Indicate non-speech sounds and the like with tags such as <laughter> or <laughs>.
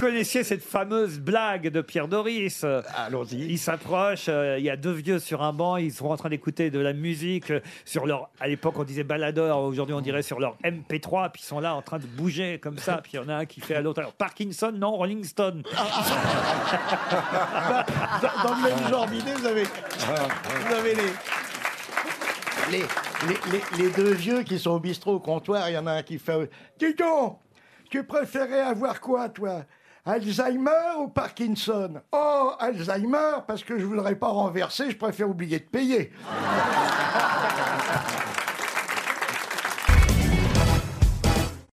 connaissiez cette fameuse blague de Pierre Doris. Allons-y. Il s'approche, euh, il y a deux vieux sur un banc, ils sont en train d'écouter de la musique euh, sur leur. À l'époque, on disait baladeur, aujourd'hui, on dirait sur leur MP3, puis ils sont là en train de bouger comme ça, puis il y en a un qui fait à l'autre. Alors, Parkinson, non, Rolling Stone. <laughs> Dans, dans le même genre d'idée, vous avez, vous avez les, les, les, les- les deux vieux qui sont au bistrot au comptoir. Il y en a un qui fait Dis donc, tu préférais avoir quoi, toi? Alzheimer ou Parkinson? Oh, Alzheimer, parce que je voudrais pas renverser, je préfère oublier de payer.